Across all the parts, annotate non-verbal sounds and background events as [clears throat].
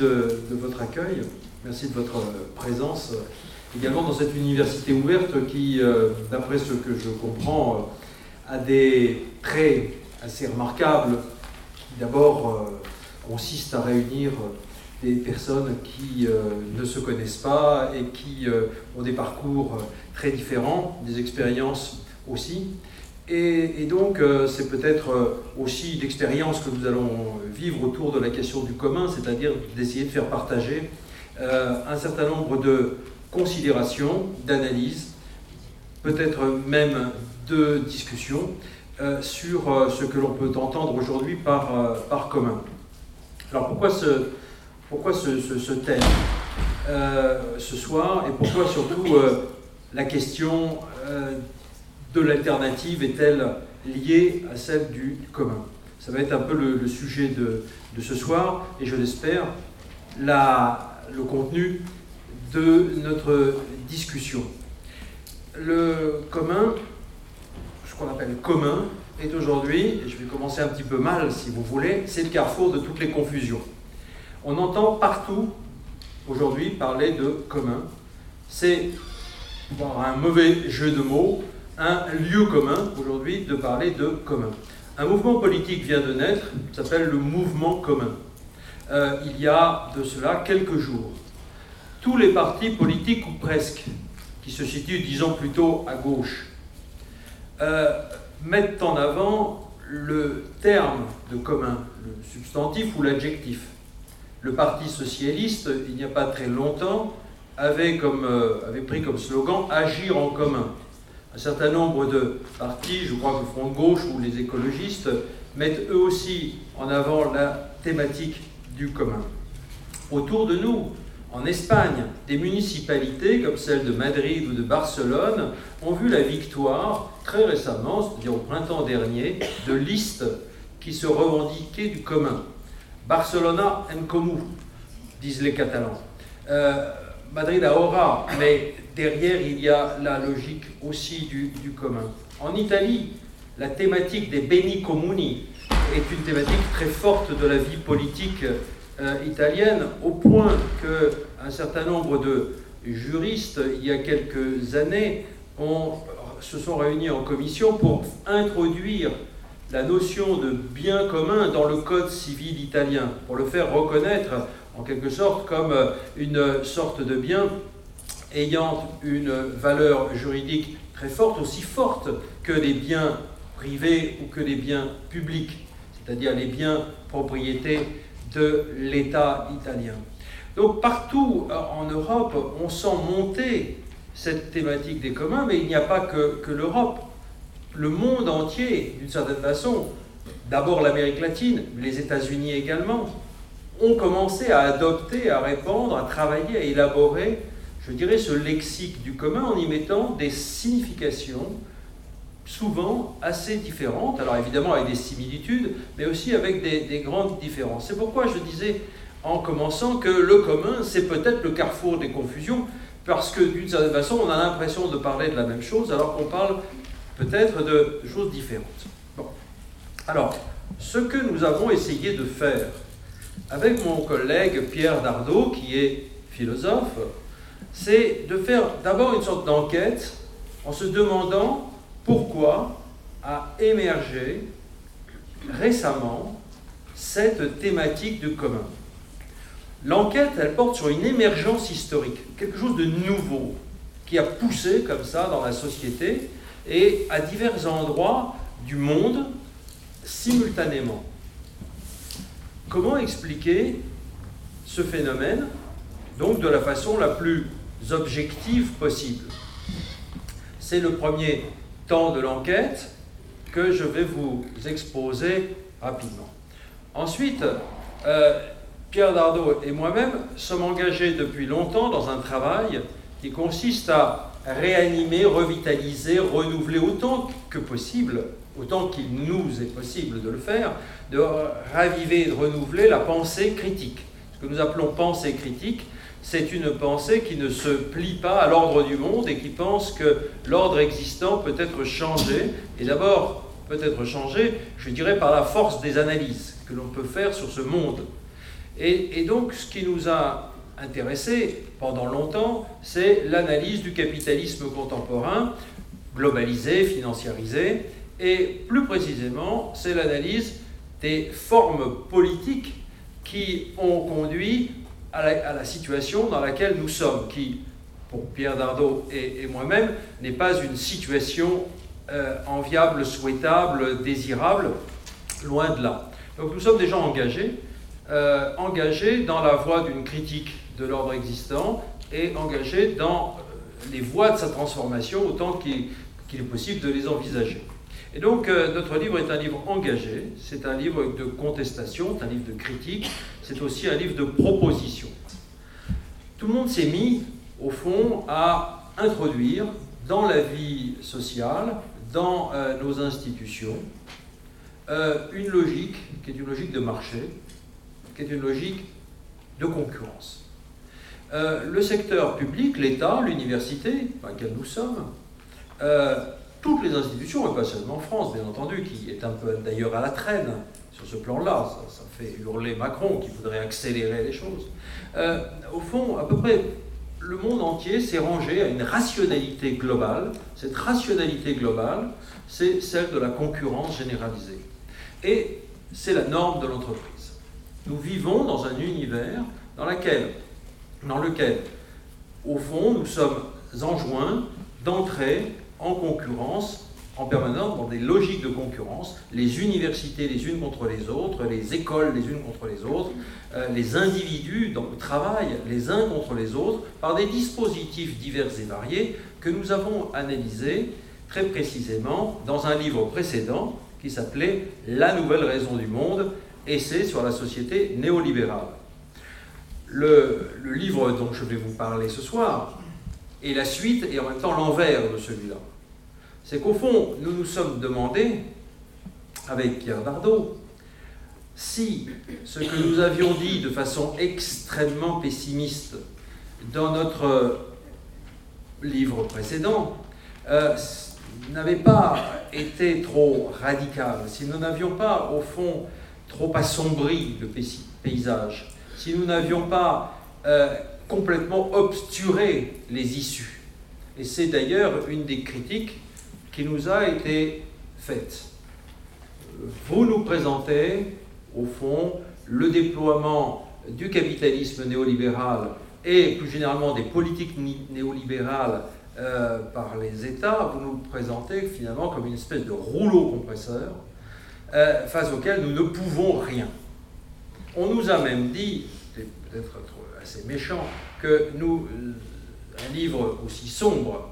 de, votre accueil, merci de votre présence également dans cette université ouverte qui, d'après ce que je comprends, a des traits assez remarquables d'abord consistent à réunir des personnes qui ne se connaissent pas et qui ont des parcours très différents, des expériences aussi. Et, donc, euh, c'est peut-être euh, aussi l'expérience que nous allons vivre autour de la question du commun, c'est-à-dire d'essayer de faire partager euh, un certain nombre de considérations, d'analyses, peut-être même de discussions sur ce que l'on peut entendre aujourd'hui par, par commun. Alors pourquoi ce, pourquoi ce, ce, thème ce soir et pourquoi surtout la question de l'alternative est-elle liée à celle du commun? Ça va être un peu le, sujet de, ce soir et je l'espère le contenu de notre discussion. Le commun, ce qu'on appelle commun, est aujourd'hui, et je vais commencer un petit peu mal si vous voulez, c'est le carrefour de toutes les confusions. On entend partout aujourd'hui parler de commun. C'est un mauvais jeu de mots, un lieu commun aujourd'hui de parler de commun. Un mouvement politique vient de naître, s'appelle le mouvement commun. Euh, il y a de cela quelques jours. Tous les partis politiques, ou presque, qui se situent, disons plutôt, à gauche, euh, mettent en avant le terme de commun, le substantif ou l'adjectif. Le Parti socialiste, il n'y a pas très longtemps, avait, euh, avait pris comme slogan Agir en commun un certain nombre de partis, je crois que le Front de gauche ou les écologistes, mettent eux aussi en avant la thématique du commun. Autour de nous, en Espagne, des municipalités comme celle de Madrid ou de Barcelone ont vu la victoire très récemment, c'est-à-dire au printemps dernier, de listes qui se revendiquaient du commun. Barcelona en comú, disent les Catalans. Euh, Madrid aura, mais derrière, il y a la logique aussi du, commun. En Italie, la thématique des beni comuni est une thématique très forte de la vie politique euh, italienne, au point qu'un certain nombre de juristes, il y a quelques années, se sont réunis en commission pour introduire la notion de bien commun dans le code civil italien, pour le faire reconnaître en quelque sorte comme une sorte de bien ayant une valeur juridique très forte, aussi forte que les biens privés ou que les biens publics, c'est-à-dire les biens propriétés de l'État italien. Donc partout euh, en Europe, on sent monter cette thématique des communs, mais il n'y a pas que, l'Europe. Le monde entier, d'une certaine façon, d'abord l'Amérique latine, les États-Unis également, ont commencé à adopter, à répandre, à travailler, à élaborer je dirais, ce lexique du commun en y mettant des significations souvent assez différentes, alors évidemment avec des similitudes, mais aussi avec des, grandes différences. C'est pourquoi je disais en commençant que le commun, c'est peut-être le carrefour des confusions, parce que d'une certaine façon, on a l'impression de parler de la même chose, alors qu'on parle peut-être de choses différentes. Bon. Alors, ce que nous avons essayé de faire avec mon collègue Pierre Dardot, qui est philosophe, c'est de faire d'abord une sorte d'enquête en se demandant pourquoi a émergé récemment cette thématique du commun. L'enquête, elle porte sur une émergence historique, quelque chose de nouveau, qui a poussé comme ça dans la société et à divers endroits du monde simultanément. Comment expliquer ce phénomène, donc de la façon la plus objectives possibles. C'est le premier temps de l'enquête que je vais vous exposer rapidement. Ensuite, euh, Pierre Dardot et moi-même sommes engagés depuis longtemps dans un travail qui consiste à réanimer, revitaliser, renouveler autant que possible, autant qu'il nous est possible de le faire, de raviver et de renouveler la pensée critique. Ce que nous appelons pensée critique, c'est une pensée qui ne se plie pas à l'ordre du monde et qui pense que l'ordre existant peut être changé, et d'abord peut être changé, je dirais, par la force des analyses que l'on peut faire sur ce monde. Et, donc, ce qui nous a intéressé pendant longtemps, c'est l'analyse du capitalisme contemporain, globalisé, financiarisé, et plus précisément, c'est l'analyse des formes politiques qui ont conduit à la, situation dans laquelle nous sommes, qui, pour Pierre Dardot et, moi-même, n'est pas une situation euh, enviable, souhaitable, désirable, loin de là. Donc nous sommes déjà engagés, euh, engagés dans la voie d'une critique de l'ordre existant et engagés dans euh, les voies de sa transformation autant qu'il est possible de les envisager. Et donc, euh, notre livre est un livre engagé, c'est un livre de contestation, c'est un livre de critique, c'est aussi un livre de proposition. Tout le monde s'est mis, au fond, à introduire dans la vie sociale, dans euh, nos institutions, euh, une logique qui est une logique de marché, qui est une logique de concurrence. le secteur public, l'État, l'université, dans lequel nous sommes, toutes les institutions, et pas seulement en France, bien entendu, qui est un peu d'ailleurs à la traîne sur ce plan-là, ça, fait hurler Macron qui voudrait accélérer les choses. Euh, au fond, à peu près le monde entier s'est rangé à une rationalité globale. Cette rationalité globale, c'est celle de la concurrence généralisée. Et c'est la norme de l'entreprise. Nous vivons dans un univers dans, dans lequel, au fond, nous sommes enjoints d'entrer en concurrence en permanence, dans des logiques de concurrence, les universités les unes contre les autres, les écoles les unes contre les autres, euh, les individus dans le travail les uns contre les autres, par des dispositifs divers et variés que nous avons analysés très précisément dans un livre précédent qui s'appelait La nouvelle raison du monde, essai sur la société néolibérale. Le, le livre dont je vais vous parler ce soir est la suite et en même temps l'envers de celui-là. C'est qu'au fond, nous nous sommes demandé, avec Pierre Dardot, si ce que nous avions dit de façon extrêmement pessimiste dans notre livre précédent euh, n'avait pas été trop radical, si nous n'avions pas, au fond, trop assombri le paysage, si nous n'avions pas euh, complètement obturé les issues. Et c'est d'ailleurs une des critiques qui nous a été faite. Vous nous présentez, au fond, le déploiement du capitalisme néolibéral et plus généralement des politiques néolibérales euh, par les États, vous nous présentez finalement comme une espèce de rouleau compresseur euh, face auquel nous ne pouvons rien. On nous a même dit, c'est peut-être assez méchant, que nous, un livre aussi sombre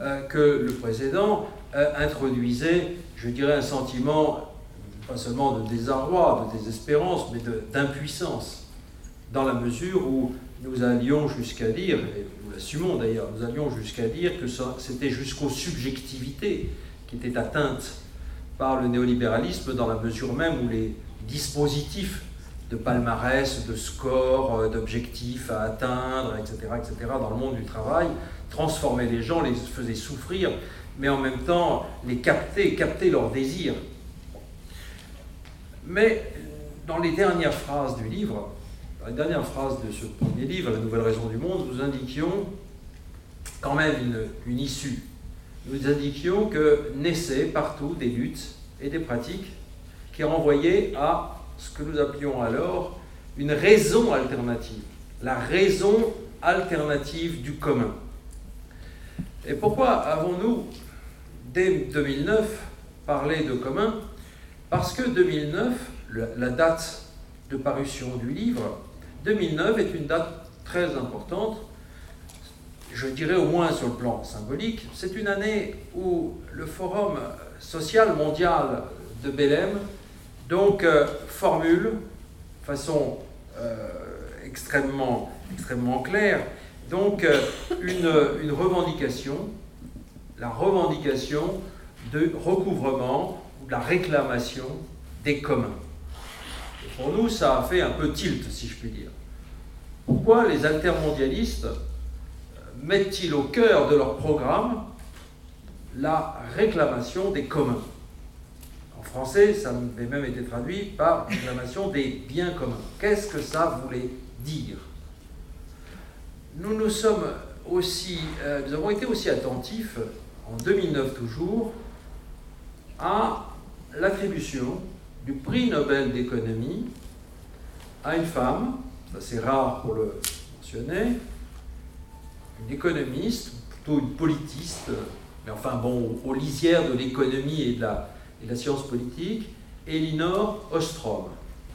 euh, que le précédent euh, introduisait, je dirais, un sentiment pas seulement de désarroi, de désespérance, mais d'impuissance, dans la mesure où nous allions jusqu'à dire, et nous l'assumons d'ailleurs, nous allions jusqu'à dire que c'était jusqu'aux subjectivités qui étaient atteintes par le néolibéralisme, dans la mesure même où les dispositifs de palmarès, de scores, euh, d'objectifs à atteindre, etc., etc., dans le monde du travail, transformer les gens, les faisait souffrir, mais en même temps les capter, capter leurs désirs. Mais dans les dernières phrases du livre, dans les dernières de ce premier livre, La nouvelle raison du monde, nous indiquions quand même une, une issue. Nous indiquions que naissaient partout des luttes et des pratiques qui renvoyaient à ce que nous appelions alors une raison alternative, la raison alternative du commun. Et pourquoi avons-nous, dès 2009, parlé de commun? Parce que 2009, la date de parution du livre, 2009 est une date très importante, je dirais au moins sur le plan symbolique. C'est une année où le Forum social mondial de Belém donc euh, formule, façon euh, extrêmement, extrêmement claire, donc euh, une, une, revendication, la revendication de recouvrement ou de la réclamation des communs. pour nous, ça a fait un peu tilt, si je puis dire. Pourquoi les altermondialistes euh, mettent-ils au cœur de leur programme la réclamation des communs? Français, ça avait même été traduit par proclamation des biens communs. Qu'est-ce que ça voulait dire? Nous nous sommes aussi, euh, nous avons été aussi attentifs, en 2009 toujours, à l'attribution du prix Nobel d'économie à une femme, c'est rare pour le mentionner, une économiste, plutôt une politiste, mais enfin bon, aux lisières de l'économie et, de la, et la science politique, Elinor Ostrom,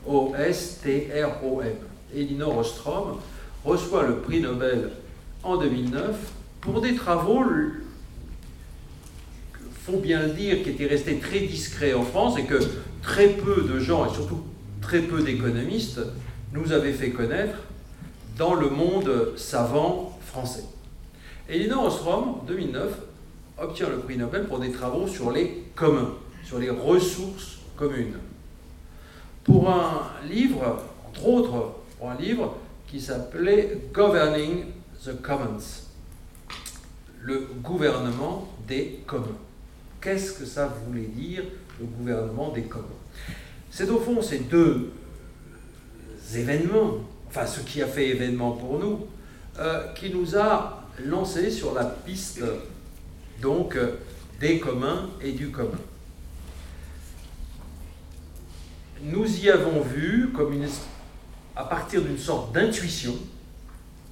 O-S-T-R-O-M. Elinor Ostrom reçoit le prix Nobel en 2009 pour des travaux, faut bien le dire, qui étaient restés très discrets en France et que très peu de gens, et surtout très peu d'économistes, nous avaient fait connaître dans le monde savant français. Elinor Ostrom, en 2009, obtient le prix Nobel pour des travaux sur les communs, sur les ressources communes. Pour un livre, entre autres, pour un livre qui s'appelait Governing the Commons, le gouvernement des communs. Qu'est-ce que ça voulait dire, le gouvernement des communs? C'est au fond ces deux événements, enfin ce qui a fait événement pour nous, euh, qui nous a lancé sur la piste donc euh, des communs et du commun. Nous y avons vu, comme une, à partir d'une sorte d'intuition,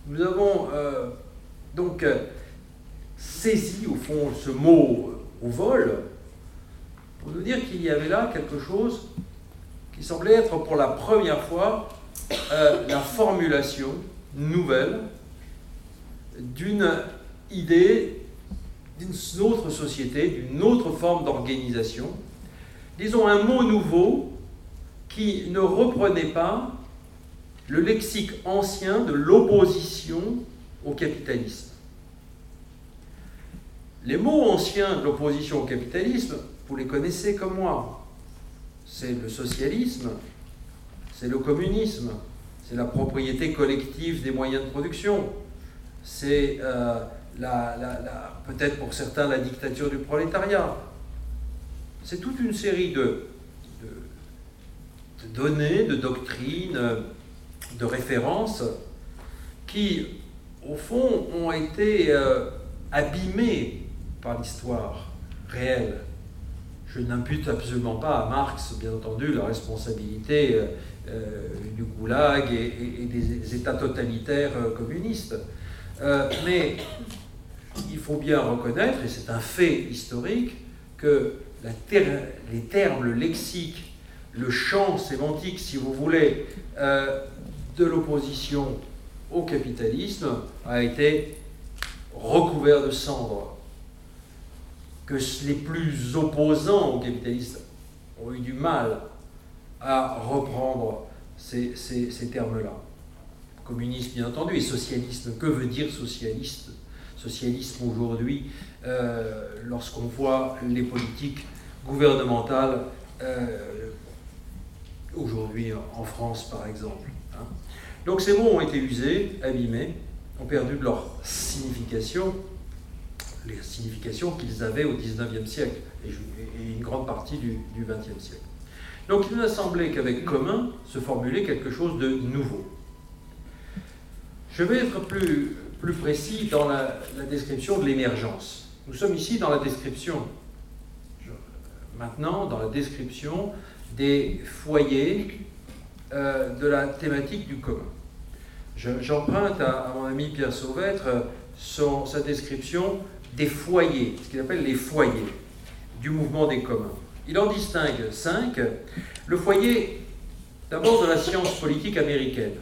nous avons euh, donc euh, saisi au fond ce mot au vol pour nous dire qu'il y avait là quelque chose qui semblait être pour la première fois la formulation nouvelle d'une idée d'une autre société, d'une autre forme d'organisation. Disons un mot nouveau qui ne reprenait pas le lexique ancien de l'opposition au capitalisme. Les mots anciens de l'opposition au capitalisme, vous les connaissez comme moi. C'est le socialisme, c'est le communisme, c'est la propriété collective des moyens de production, c'est euh, peut-être pour certains la dictature du prolétariat. C'est toute une série de, données, de doctrines, de références qui, au fond, ont été euh, abîmées par l'histoire réelle. Je n'impute absolument pas à Marx, bien entendu, la responsabilité euh, euh, du goulag et, des États totalitaires communistes. mais il faut bien reconnaître, et c'est un fait historique, que les termes, le lexique, le champ sémantique, si vous voulez, euh, de l'opposition au capitalisme a été recouvert de cendres. Que les plus opposants au capitalisme ont eu du mal à reprendre ces, ces termes-là. Communisme, bien entendu, et socialisme. Que veut dire socialiste? Socialisme aujourd'hui, euh, lorsqu'on voit les politiques gouvernementales euh, aujourd'hui en France par exemple. Hein. Donc ces mots ont été usés, abîmés, ont perdu de leur signification, les significations qu'ils avaient au XIXe siècle et, une grande partie du XXe siècle. Donc il a semblé qu'avec commun se formulait quelque chose de nouveau. Je vais être plus plus précis dans la, description de l'émergence. Nous sommes ici dans la description, maintenant dans la description des foyers euh, de la thématique du commun. J'emprunte à, mon ami Pierre Sauvêtre son, sa description des foyers, ce qu'il appelle les foyers du mouvement des communs. Il en distingue cinq. Le foyer, d'abord de la science politique américaine.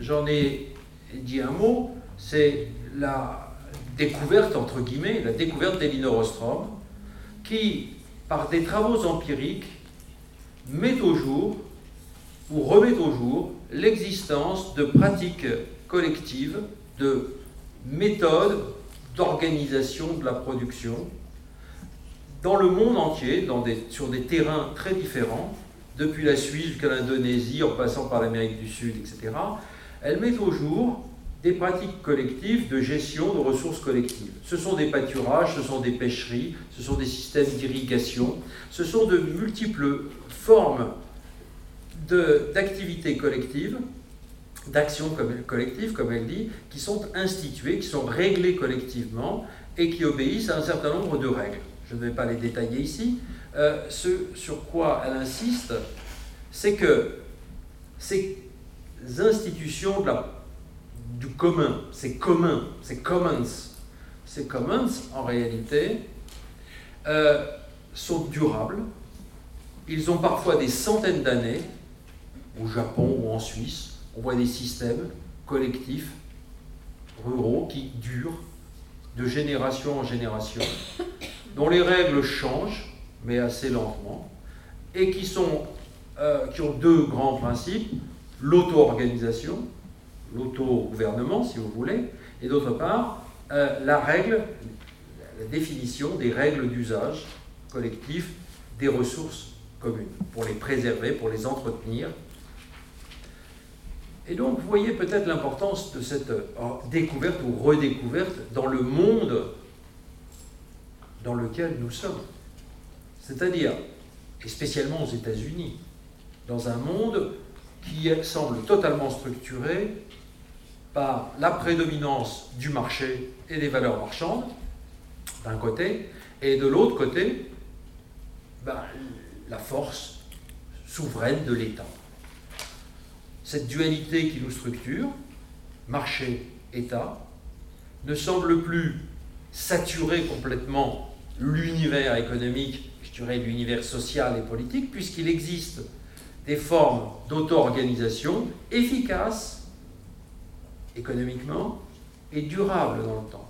J'en ai dit un mot c'est la découverte, entre guillemets, la découverte d'Elinor Ostrom, qui, par des travaux empiriques, met au jour ou remet au jour l'existence de pratiques collectives, de méthodes d'organisation de la production dans le monde entier, sur des terrains très différents, depuis la Suisse jusqu'à l'Indonésie, en passant par l'Amérique du Sud, etc. Elle met au jour des pratiques collectives de gestion de ressources collectives. Ce sont des pâturages, ce sont des pêcheries, ce sont des systèmes d'irrigation, ce sont de multiples formes d'activités collectives, d'actions collectives, comme elle dit, qui sont instituées, qui sont réglées collectivement et qui obéissent à un certain nombre de règles. Je ne vais pas les détailler ici. Euh, ce sur quoi elle insiste, c'est que ces institutions de la du commun, c'est commun, c'est commons. Ces commons, en réalité, euh, sont durables. Ils ont parfois des centaines d'années. Au Japon ou en Suisse, on voit des systèmes collectifs, ruraux, qui durent de génération en génération, dont les règles changent, mais assez lentement, et qui, sont, euh, qui ont deux grands principes, l'auto-organisation, l'auto-gouvernement, si vous voulez, et d'autre part, euh, la règle, la définition des règles d'usage collectif des ressources communes, pour les préserver, pour les entretenir. Et donc, vous voyez peut-être l'importance de cette euh, découverte ou redécouverte dans le monde dans lequel nous sommes. C'est-à-dire, et spécialement aux États-Unis, dans un monde qui semble totalement structuré la prédominance du marché et des valeurs marchandes, d'un côté, et de l'autre côté, ben, la force souveraine de l'État. Cette dualité qui nous structure, marché-État, ne semble plus saturer complètement l'univers économique, je dirais l'univers social et politique, puisqu'il existe des formes d'auto-organisation efficaces économiquement et durables dans le temps,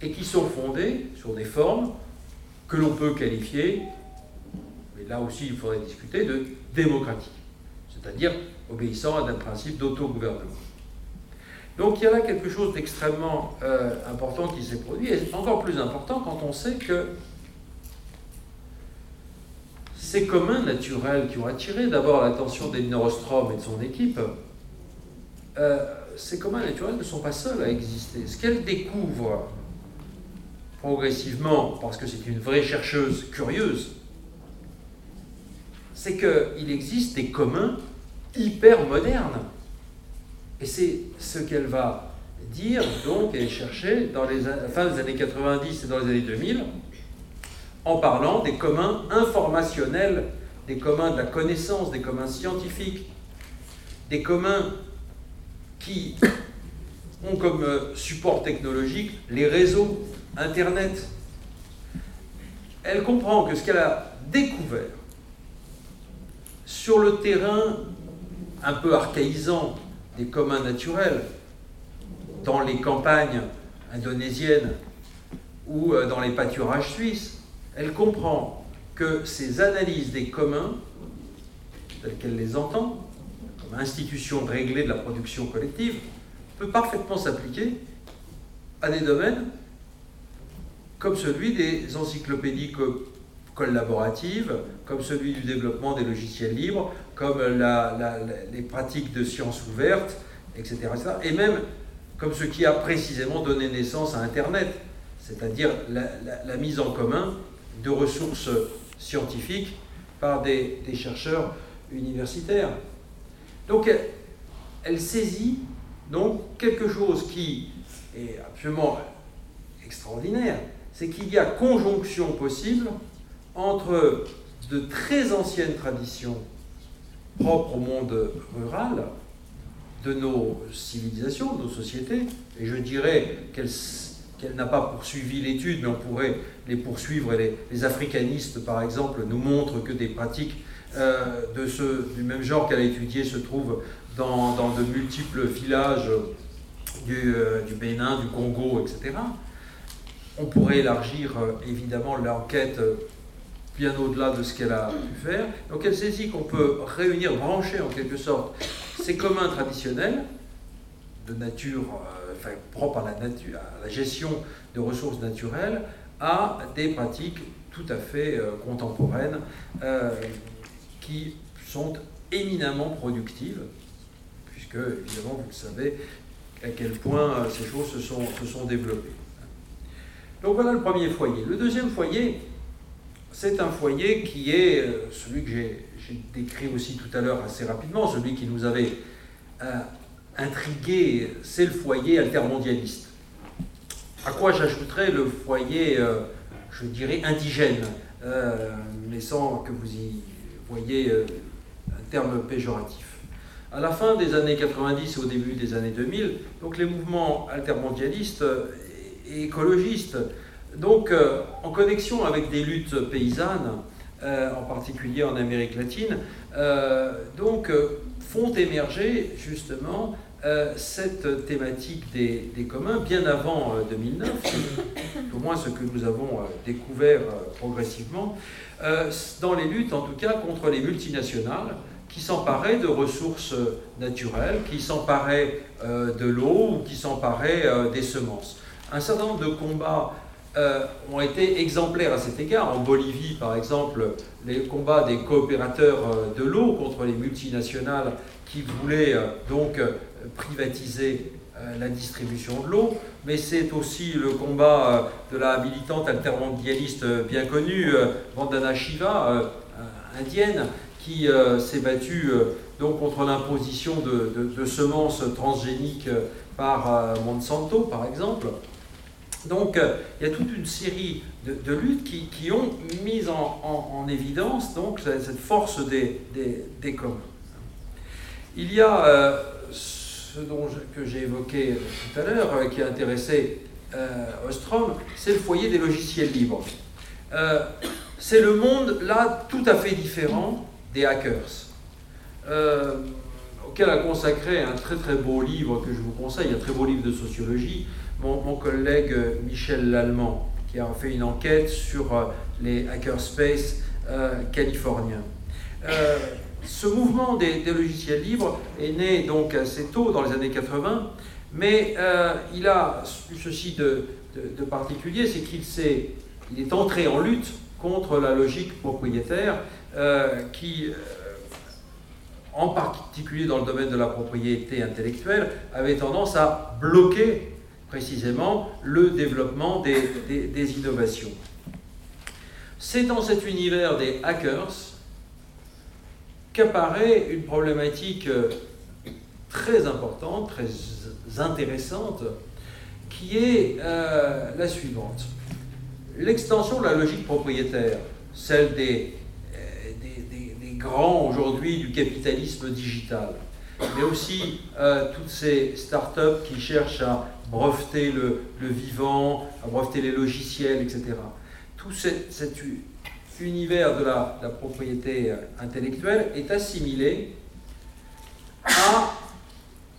et qui sont fondées sur des formes que l'on peut qualifier, mais là aussi il faudrait discuter, de démocratique, c'est-à-dire obéissant à un principe d'autogouvernement. Donc il y a là quelque chose d'extrêmement euh, important qui s'est produit, et encore plus important quand on sait que ces communs naturels qui ont attiré d'abord l'attention d'Edna Ostrom et de son équipe, euh, ces communs naturels ne sont pas seuls à exister. Ce qu'elle découvre progressivement, parce que c'est une vraie chercheuse curieuse, c'est qu'il existe des communs hyper modernes. Et c'est ce qu'elle va dire, donc, et chercher dans les fin des années 90 et dans les années 2000, en parlant des communs informationnels, des communs de la connaissance, des communs scientifiques, des communs qui ont comme euh, support technologique les réseaux, Internet. Elle comprend que ce qu'elle a découvert sur le terrain un peu archaïsant des communs naturels, dans les campagnes indonésiennes ou euh, dans les pâturages suisses, elle comprend que ces analyses des communs, telles qu'elle les entend, institution réglée de la production collective, peut parfaitement s'appliquer à des domaines comme celui des encyclopédies collaboratives, comme celui du développement des logiciels libres, comme les pratiques de sciences ouvertes, etc., Et même comme ce qui a précisément donné naissance à Internet, c'est-à-dire la, mise en commun de ressources scientifiques par des chercheurs universitaires. Donc elle, saisit donc quelque chose qui est absolument extraordinaire, c'est qu'il y a conjonction possible entre de très anciennes traditions propres au monde rural, de nos civilisations, de nos sociétés, et je dirais qu'elle n'a pas poursuivi l'étude, mais on pourrait les poursuivre, et les africanistes, par exemple, nous montrent que des pratiques de ce, du même genre qu'elle a étudié se trouve dans, dans de multiples villages du, euh, du, Bénin, du Congo, etc. On pourrait élargir euh, évidemment l'enquête bien au-delà de ce qu'elle a pu faire. Donc elle saisit qu'on peut réunir, brancher en quelque sorte ces communs traditionnels de nature, enfin, propres à la, nature, à la gestion de ressources naturelles, à des pratiques tout à fait contemporaines qui sont éminemment productives, puisque, évidemment, vous le savez, à quel point ces choses se sont, développées. Donc voilà le premier foyer. Le deuxième foyer, c'est un foyer qui est celui que j'ai décrit aussi tout à l'heure assez rapidement, celui qui nous avait intrigué, c'est le foyer altermondialiste. À quoi j'ajouterais le foyer, euh, je dirais, indigène, euh, mais sans que vous y voyez euh, un terme péjoratif. À la fin des années 90 et au début des années 2000, donc les mouvements altermondialistes et écologistes, donc en connexion avec des luttes paysannes, en particulier en Amérique latine, donc font émerger justement euh, cette thématique des, communs bien avant 2009, euh, [coughs] au moins ce que nous avons euh, découvert progressivement, dans les luttes en tout cas contre les multinationales qui s'emparaient de ressources naturelles, qui s'emparaient de l'eau ou qui s'emparaient des semences. Un certain nombre de combats ont été exemplaires à cet égard. En Bolivie, par exemple, les combats des coopérateurs de l'eau contre les multinationales qui voulaient donc privatiser euh, la distribution de l'eau, mais c'est aussi le combat euh, de la militante altermondialiste euh, bien connue, Vandana Shiva, indienne, qui s'est battue donc contre l'imposition de, semences transgéniques par Monsanto, par exemple. Donc, il y a toute une série de, luttes qui, ont mis en, évidence donc, cette force des, des, communs. Il y a ce dont que j'ai évoqué tout à l'heure, euh, qui a intéressé euh, Ostrom, c'est le foyer des logiciels libres. Euh, c'est le monde, là, tout à fait différent des hackers, auquel a consacré un très très beau livre que je vous conseille, un très beau livre de sociologie, mon, mon collègue Michel Lallemand, qui a fait une enquête sur les hackerspace californiens ce mouvement des, logiciels libres est né donc assez tôt, dans les années 80, mais euh, il a ceci de, particulier, c'est qu'il est, il est entré en lutte contre la logique propriétaire euh, qui, euh, en particulier dans le domaine de la propriété intellectuelle, avait tendance à bloquer précisément le développement des innovations. C'est dans cet univers des hackers qu'apparaît une problématique euh, très importante, très intéressante, qui est euh, la suivante. L'extension de la logique propriétaire, celle des, euh, des, grands aujourd'hui du capitalisme digital, mais aussi toutes ces start-up qui cherchent à breveter le, vivant, à breveter les logiciels, etc. Tout cette univers de la, propriété euh, intellectuelle est assimilé à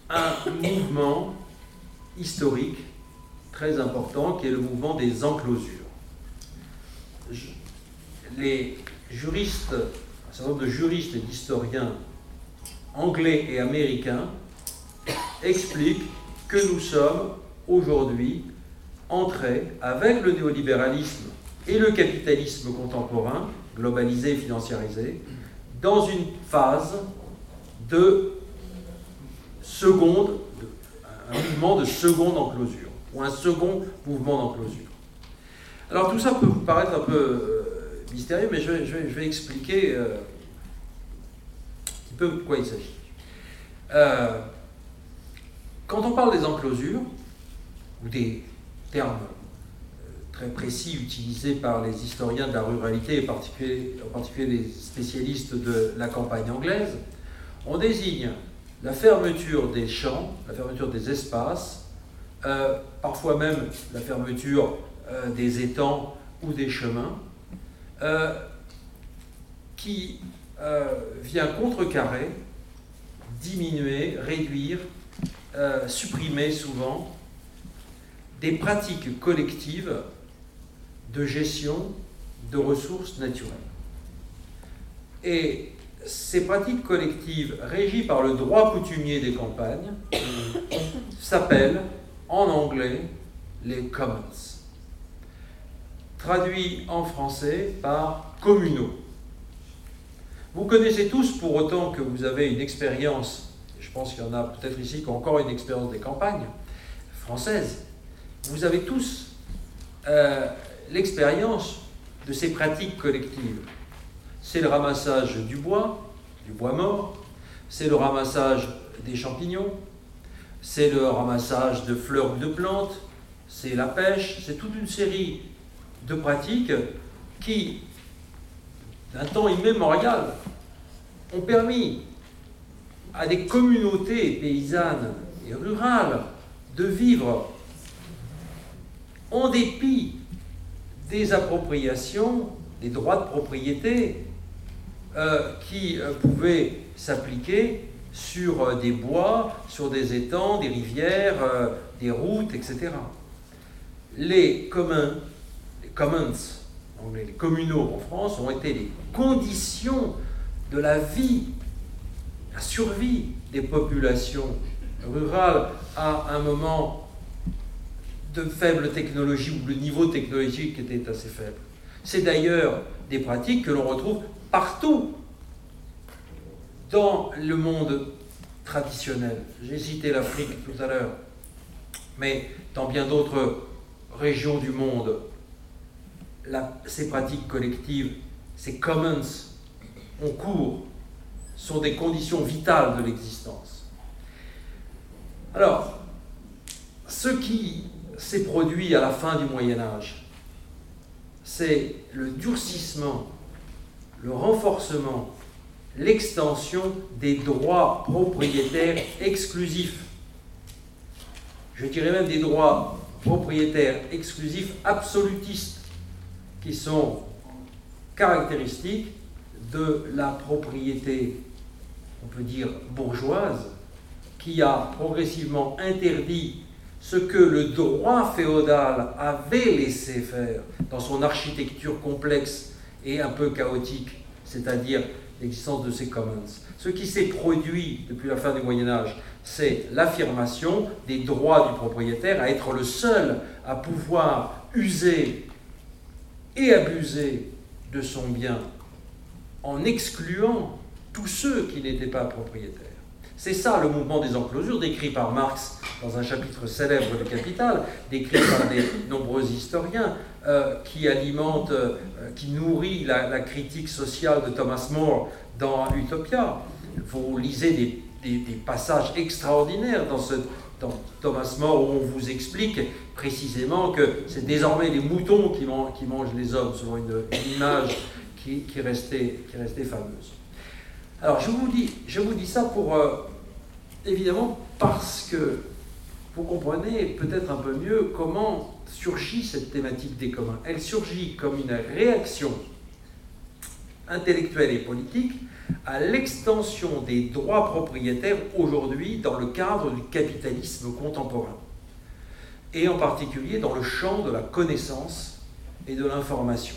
un mouvement historique très important qui est le mouvement des enclosures. Les juristes, un certain nombre de juristes et d'historiens anglais et américains expliquent que nous sommes aujourd'hui entrés avec le néolibéralisme et le capitalisme contemporain, globalisé et financiarisé, dans une phase de seconde, un mouvement de seconde enclosure, ou un second mouvement d'enclosure. Alors tout ça peut vous paraître un peu euh, mystérieux, mais je vais, expliquer euh, un petit peu de quoi il s'agit. Euh, quand on parle des enclosures, ou des termes très précis utilisé par les historiens de la ruralité, et en particulier les spécialistes de la campagne anglaise, on désigne la fermeture des champs, la fermeture des espaces, euh, parfois même la fermeture euh, des étangs ou des chemins, euh, qui vient contrecarrer, diminuer, réduire, supprimer souvent des pratiques collectives de gestion de ressources naturelles. Et ces pratiques collectives régies par le droit coutumier des campagnes [coughs] s'appellent en anglais les commons, traduit en français par communaux. Vous connaissez tous, pour autant que vous avez une expérience je pense qu'il y en a peut-être ici qui ont encore une expérience des campagnes françaises, vous avez tous euh, l'expérience de ces pratiques collectives. C'est le ramassage du bois, du bois mort, c'est le ramassage des champignons, c'est le ramassage de fleurs ou de plantes, c'est la pêche, c'est toute une série de pratiques qui, d'un temps immémorial, ont permis à des communautés paysannes et rurales de vivre en dépit des appropriations, des droits de propriété euh, qui euh, pouvaient s'appliquer sur euh, des bois, sur des étangs, des rivières, des routes, etc. Les communs, les commons, les communaux en France, ont été les conditions de la vie, la survie des populations rurales à un moment de faible technologie où le niveau technologique était assez faible. C'est d'ailleurs des pratiques que l'on retrouve partout dans le monde traditionnel. J'ai cité l'Afrique tout à l'heure, mais dans bien d'autres régions du monde, ces pratiques collectives, ces commons, ont cours, sont des conditions vitales de l'existence. Alors, ce qui s'est produit à la fin du Moyen Âge, c'est le durcissement, le renforcement, l'extension des droits propriétaires exclusifs. Je dirais même des droits propriétaires exclusifs absolutistes qui sont caractéristiques de la propriété, on peut dire bourgeoise, qui a progressivement interdit ce que le droit féodal avait laissé faire dans son architecture complexe et un peu chaotique, c'est-à-dire l'existence de ces commons. Ce qui s'est produit depuis la fin du Moyen Âge, c'est l'affirmation des droits du propriétaire à être le seul à pouvoir user et abuser de son bien en excluant tous ceux qui n'étaient pas propriétaires. C'est ça le mouvement des enclosures décrit par Marx dans un chapitre célèbre de Capital, décrit par des nombreux historiens, euh, qui alimente, euh, qui nourrit la, critique sociale de Thomas More dans Utopia. Vous lisez des, passages extraordinaires dans, Thomas More où on vous explique précisément que c'est désormais les moutons qui, qui, mangent les hommes, selon une, image qui, qui, restait, qui restait fameuse. Alors je vous dis, je vous dis ça pour, euh, évidemment, parce que vous comprenez peut-être un peu mieux comment surgit cette thématique des communs. Elle surgit comme une réaction intellectuelle et politique à l'extension des droits propriétaires aujourd'hui dans le cadre du capitalisme contemporain, et en particulier dans le champ de la connaissance et de l'information.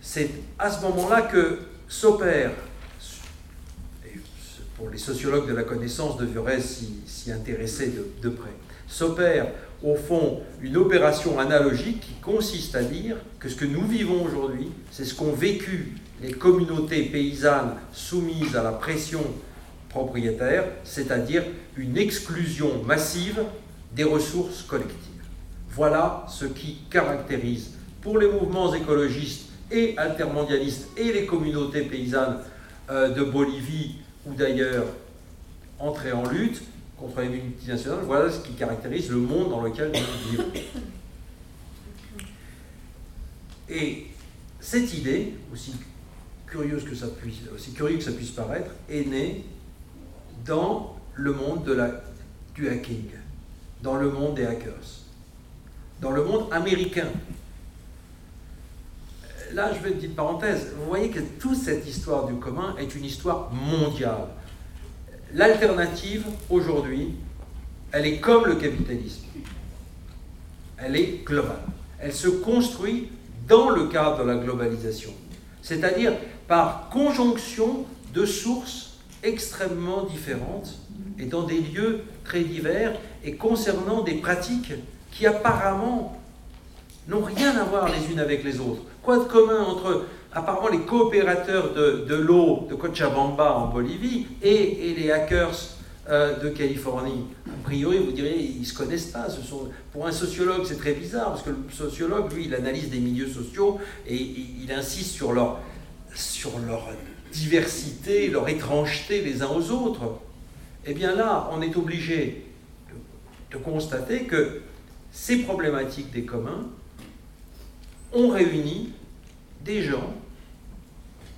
C'est à ce moment-là que s'opère pour les sociologues de la connaissance devraient s'y intéresser de, de près, s'opère au fond une opération analogique qui consiste à dire que ce que nous vivons aujourd'hui, c'est ce qu'ont vécu les communautés paysannes soumises à la pression propriétaire, c'est-à-dire une exclusion massive des ressources collectives. Voilà ce qui caractérise pour les mouvements écologistes et altermondialistes et les communautés paysannes euh, de Bolivie ou d'ailleurs entrer en lutte contre les multinationales, voilà ce qui caractérise le monde dans lequel nous vivons. Et cette idée, aussi curieuse que ça puisse, paraître, est née dans le monde du hacking, dans le monde des hackers, dans le monde américain. Là, je vais une petite parenthèse. Vous voyez que toute cette histoire du commun est une histoire mondiale. L'alternative, aujourd'hui, elle est comme le capitalisme. Elle est globale. Elle se construit dans le cadre de la globalisation. C'est-à-dire par conjonction de sources extrêmement différentes et dans des lieux très divers et concernant des pratiques qui apparemment n'ont rien à voir les unes avec les autres. Quoi de commun entre apparemment les coopérateurs de, l'eau de Cochabamba en Bolivie et, les hackers euh, de Californie. A priori, vous diriez, ils ne se connaissent pas. Ce sont, pour un sociologue, c'est très bizarre, parce que le sociologue, lui, il analyse des milieux sociaux et, il insiste sur leur, sur leur diversité, leur étrangeté les uns aux autres. Eh bien là, on est obligé de constater que ces problématiques des communs ont réuni des gens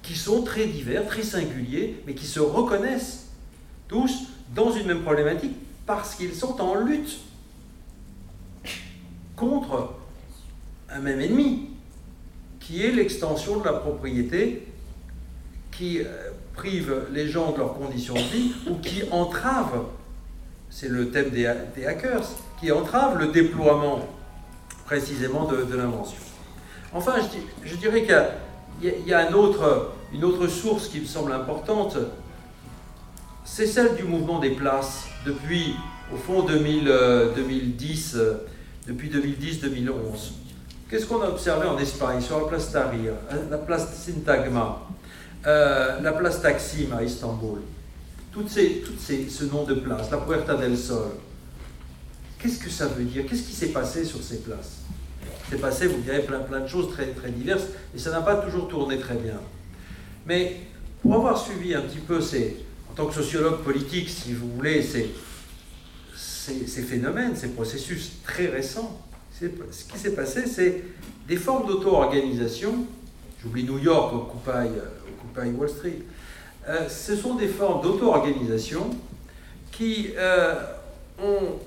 qui sont très divers, très singuliers, mais qui se reconnaissent tous dans une même problématique parce qu'ils sont en lutte contre un même ennemi, qui est l'extension de la propriété qui euh, prive les gens de leurs conditions de vie ou qui entrave, c'est le thème des, hackers, qui entrave le déploiement précisément de, l'invention. Enfin, je, dirais qu'il y a, une autre source qui me semble importante, c'est celle du mouvement des places depuis, au fond, 2010, euh, euh, depuis 2010-2011. Qu'est-ce qu'on a observé en Espagne, sur la place Tahrir, hein, la place Sintagma, euh, la place Taksim à Istanbul? Toutes ces, toutes ces, ce nom de place, la Puerta del Sol. Qu'est-ce que ça veut dire? Qu'est-ce qui s'est passé sur ces places? C'est passé, vous direz, plein, de choses très, diverses, et ça n'a pas toujours tourné très bien. Mais pour avoir suivi un petit peu ces, en tant que sociologue politique, si vous voulez, ces, phénomènes, ces processus très récents, ce qui s'est passé, c'est des formes d'auto-organisation. J'oublie New York, Occupy, Occupy Wall Street. Euh, ce sont des formes d'auto-organisation qui euh, ont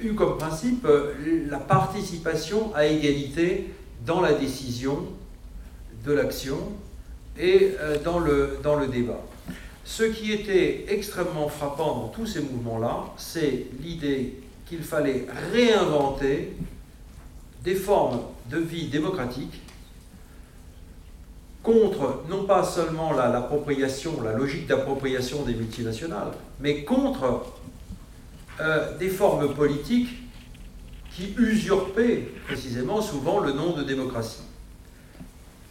eu comme principe euh, la participation à égalité dans la décision de l'action et dans le, dans le débat. Ce qui était extrêmement frappant dans tous ces mouvements-là, c'est l'idée qu'il fallait réinventer des formes de vie démocratique contre non pas seulement l'appropriation, la, logique d'appropriation des multinationales, mais contre euh, des formes politiques qui usurpaient précisément souvent le nom de démocratie.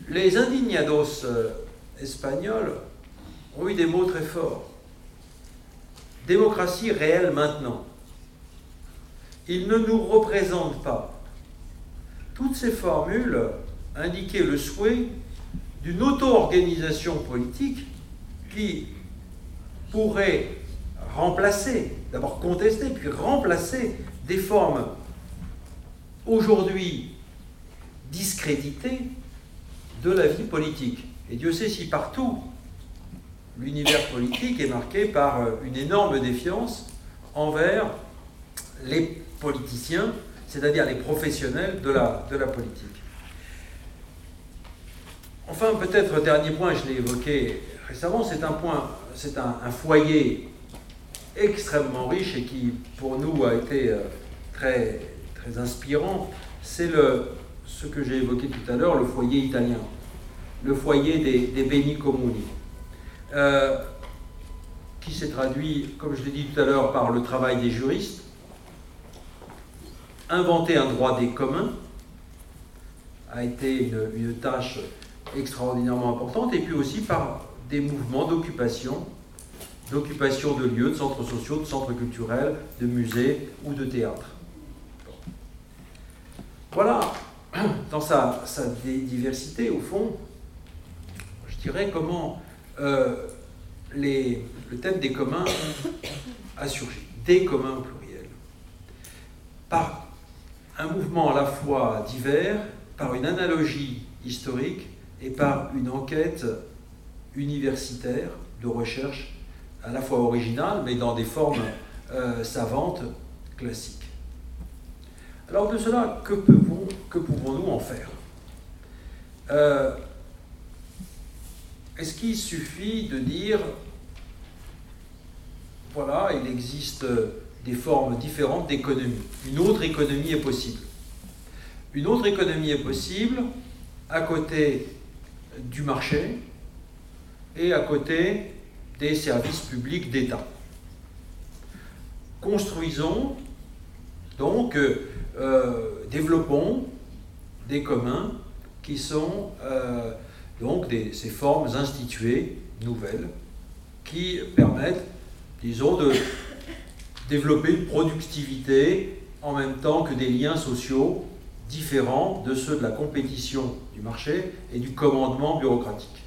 Les indignados euh, espagnols ont eu des mots très forts. Démocratie réelle maintenant. Ils ne nous représentent pas. Toutes ces formules indiquaient le souhait d'une auto-organisation politique qui pourrait remplacer, d'abord contester, puis remplacer des formes aujourd'hui discréditées de la vie politique. Et Dieu sait si partout, l'univers politique est marqué par euh, une énorme défiance envers les politiciens, c'est-à-dire les professionnels de la, de la politique. Enfin, peut-être dernier point, je l'ai évoqué récemment, c'est un point, c'est un, foyer extrêmement riche et qui, pour nous, a été euh, très, très inspirant. C'est ce que j'ai évoqué tout à l'heure, le foyer italien, le foyer des, des Beni Comuni. Euh, qui s'est traduit, comme je l'ai dit tout à l'heure, par le travail des juristes, inventer un droit des communs a été une, tâche extraordinairement importante, et puis aussi par des mouvements d'occupation, d'occupation de lieux, de centres sociaux, de centres culturels, de musées ou de théâtres. Voilà, [clears throat] dans sa, sa diversité, au fond, je dirais comment euh, les, le thème des communs a surgi, des communs au pluriel, par un mouvement à la fois divers, par une analogie historique et par une enquête universitaire de recherche à la fois originale, mais dans des formes euh, savantes, classiques. Alors de cela, que, pouvons-nous en faire? Euh, est-ce qu'il suffit de dire, voilà, il existe des formes différentes d'économie. Une autre économie est possible. Une autre économie est possible à côté du marché et à côté des services publics d'État. Construisons donc, euh, développons des communs qui sont euh, Donc ces formes instituées nouvelles qui permettent, disons, de développer une productivité en même temps que des liens sociaux différents de ceux de la compétition du marché et du commandement bureaucratique.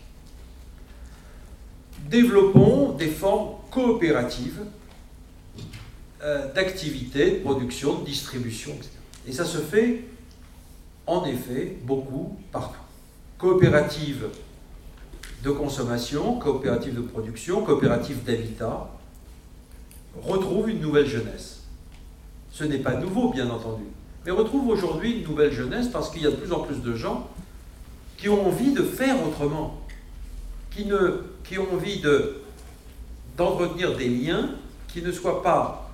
Développons des formes coopératives euh, d'activité, de production, de distribution, etc. Et ça se fait, en effet, beaucoup partout. Coopérative de consommation, coopérative de production, coopérative d'habitat, retrouve une nouvelle jeunesse. Ce n'est pas nouveau, bien entendu, mais retrouve aujourd'hui une nouvelle jeunesse parce qu'il y a de plus en plus de gens qui ont envie de faire autrement, qui, ne, qui ont envie de, d'entretenir des liens qui ne soient pas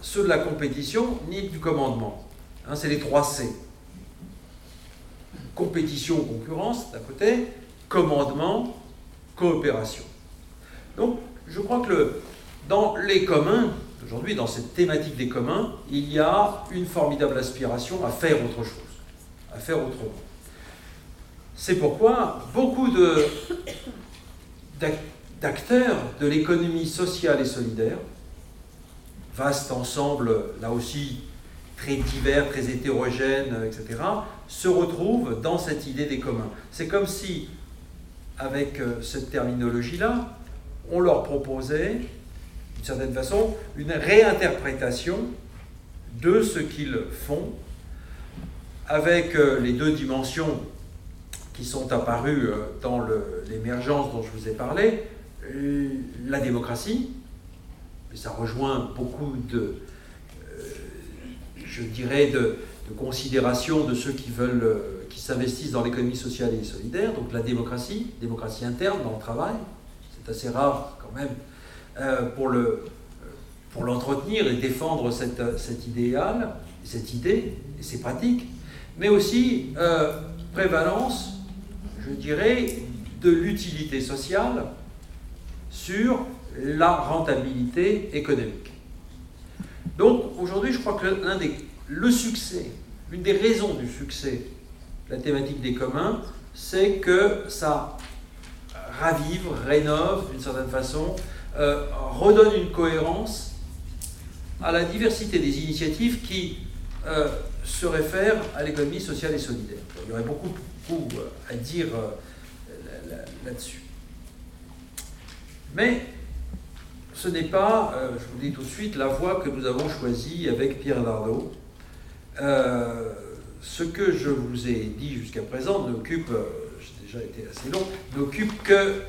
ceux de la compétition ni du commandement. Hein, c'est les trois C. Compétition, concurrence d'un côté, commandement, coopération. Donc, je crois que dans les communs, aujourd'hui, dans cette thématique des communs, il y a une formidable aspiration à faire autre chose, à faire autrement. C'est pourquoi beaucoup d'acteurs de l'économie sociale et solidaire, vaste ensemble, là aussi, très divers, très hétérogène, etc., se retrouvent dans cette idée des communs. C'est comme si, avec euh, cette terminologie-là, on leur proposait, d'une certaine façon, une réinterprétation de ce qu'ils font, avec euh, les deux dimensions qui sont apparues euh, dans l'émergence dont je vous ai parlé, la démocratie, ça rejoint beaucoup de, je dirais, de, considération de ceux qui veulent, euh, qui s'investissent dans l'économie sociale et solidaire, donc la démocratie, démocratie interne dans le travail, c'est assez rare quand même euh, pour le pour l'entretenir et défendre cette, cet idéal, cette idée et ces pratiques, mais aussi euh, prévalence, je dirais, de l'utilité sociale sur la rentabilité économique. Donc aujourd'hui, je crois que l'un des, le succès, l'une des raisons du succès de la thématique des communs, c'est que ça ravive, rénove d'une certaine façon, euh, redonne une cohérence à la diversité des initiatives qui euh, se réfèrent à l'économie sociale et solidaire. Il y aurait beaucoup, beaucoup à dire euh, là-dessus. Mais ce n'est pas, euh, je vous le dis tout de suite, la voie que nous avons choisie avec Pierre Dardot. Euh, ce que je vous ai dit jusqu'à présent n'occupe, euh, j'ai déjà été assez long, n'occupe que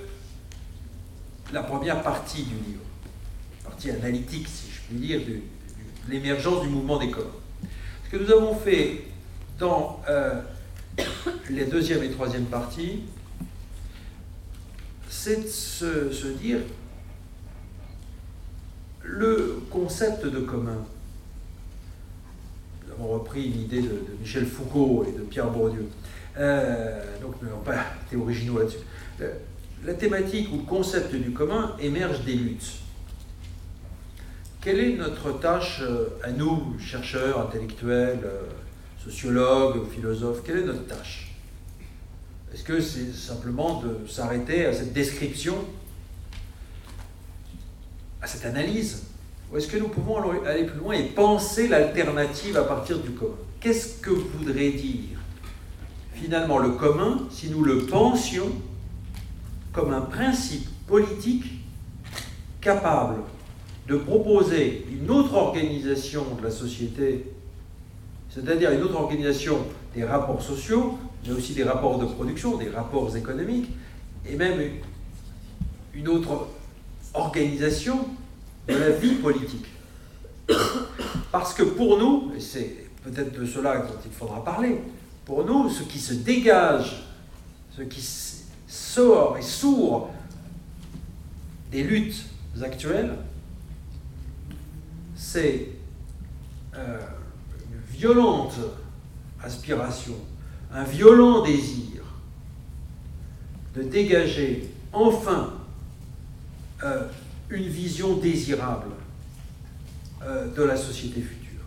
la première partie du livre, partie analytique, si je puis dire, de, l'émergence du mouvement des corps. Ce que nous avons fait dans les deuxième et troisième parties, c'est de se dire le concept de commun. Nous avons repris une idée de, Michel Foucault et de Pierre Bourdieu. Euh, donc, nous n'avons pas été originaux là-dessus. Euh, la thématique ou le concept du commun émerge des luttes. Quelle est notre tâche euh, à nous, chercheurs, intellectuels, sociologues, philosophes Quelle est notre tâche? Est-ce que c'est simplement de s'arrêter à cette description à cette analyse? Ou est-ce que nous pouvons aller plus loin et penser l'alternative à partir du commun? Qu'est-ce que voudrait dire finalement le commun si nous le pensions comme un principe politique capable de proposer une autre organisation de la société, c'est-à-dire une autre organisation des rapports sociaux, mais aussi des rapports de production, des rapports économiques, et même une autre organisation de la vie politique. Parce que pour nous, et c'est peut-être de cela dont il faudra parler, pour nous, ce qui se dégage, ce qui sort et sourd des luttes actuelles, c'est euh, violente aspiration, un violent désir de dégager enfin euh, une vision désirable euh, de la société future.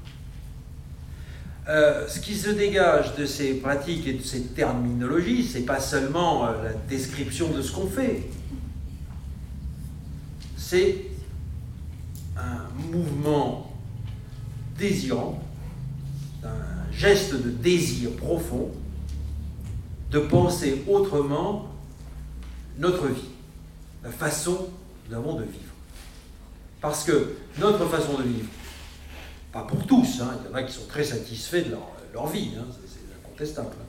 euh, ce qui se dégage de ces pratiques et de ces terminologies, c'est pas seulement la description de ce qu'on fait, c'est un mouvement désirant, un geste de désir profond de penser autrement notre vie, la façon que nous avons de vivre. Parce que notre façon de vivre, pas pour tous, hein, il y en a qui sont très satisfaits de leur, vie, hein, c'est incontestable. Hein.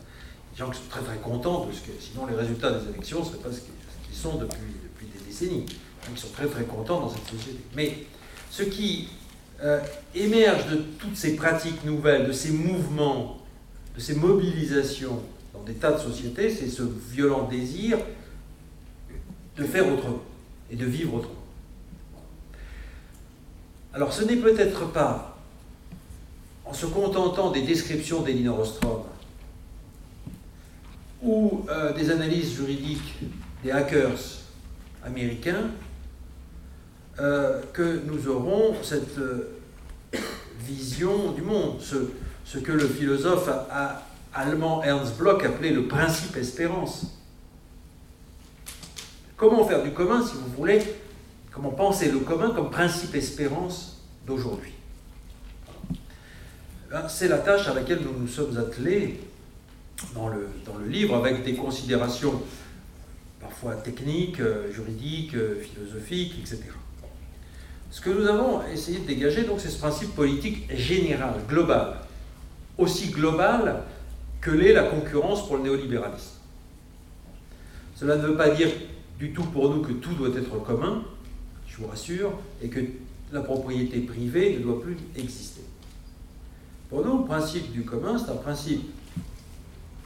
Des gens qui sont très très contents, parce que sinon les résultats des élections ne seraient pas ce qu'ils sont depuis, depuis des décennies. Ils sont très très contents dans cette société. Mais ce qui euh, émerge de toutes ces pratiques nouvelles, de ces mouvements, de ces mobilisations dans des tas de sociétés, c'est ce violent désir de faire autrement et de vivre autrement. Alors ce n'est peut-être pas en se contentant des descriptions d'Elinor Ostrom ou euh, des analyses juridiques des hackers américains euh, que nous aurons cette euh, vision du monde, ce, que le philosophe allemand Ernst Bloch appelait le principe espérance. Comment faire du commun, si vous voulez, comment penser le commun comme principe espérance d'aujourd'hui? Ben, C'est la tâche à laquelle nous nous sommes attelés dans le, livre, avec des considérations parfois techniques, euh, juridiques, euh, philosophiques, etc. Ce que nous avons essayé de dégager, donc, c'est ce principe politique général, global, aussi global que l'est la concurrence pour le néolibéralisme. Cela ne veut pas dire du tout pour nous que tout doit être commun, je vous rassure, et que la propriété privée ne doit plus exister. Pour nous, le principe du commun, c'est un principe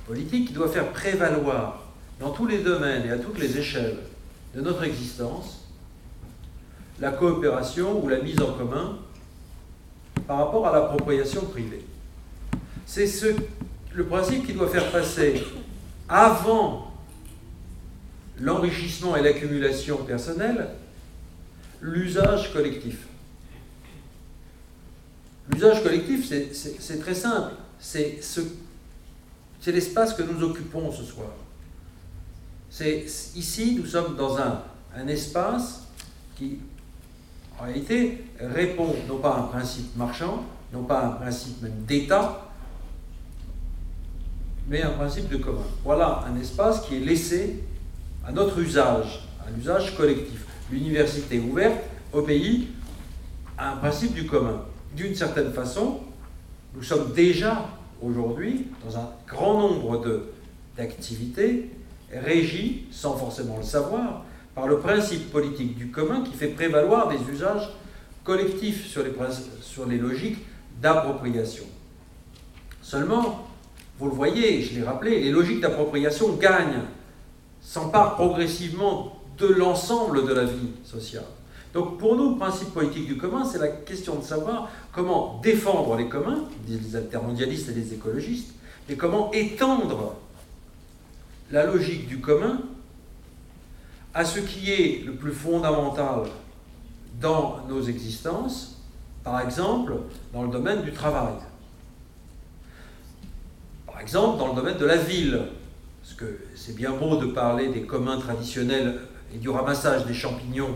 politique qui doit faire prévaloir dans tous les domaines et à toutes les échelles de notre existence la coopération ou la mise en commun par rapport à l'appropriation privée. C'est ce, le principe qui doit faire passer avant l'enrichissement et l'accumulation personnelle, l'usage collectif. L'usage collectif, c'est très simple. C'est l'espace que nous occupons ce soir. C'est ici, nous sommes dans un, un espace qui, en réalité, répond non pas à un principe marchand, non pas à un principe même d'État, mais à un principe de commun. Voilà un espace qui est laissé à notre usage, à l'usage collectif. L'université ouverte pays à un principe du commun. D'une certaine façon, nous sommes déjà aujourd'hui dans un grand nombre d'activités régies, sans forcément le savoir, par le principe politique du commun qui fait prévaloir des usages collectifs sur les, logiques d'appropriation. Seulement, vous le voyez, je l'ai rappelé, les logiques d'appropriation gagnent s'empare progressivement de l'ensemble de la vie sociale. Donc pour nous, le principe politique du commun, c'est la question de savoir comment défendre les communs, disent les altermondialistes et les écologistes, et comment étendre la logique du commun à ce qui est le plus fondamental dans nos existences, par exemple dans le domaine du travail, par exemple dans le domaine de la ville, c'est bien beau de parler des communs traditionnels et du ramassage des champignons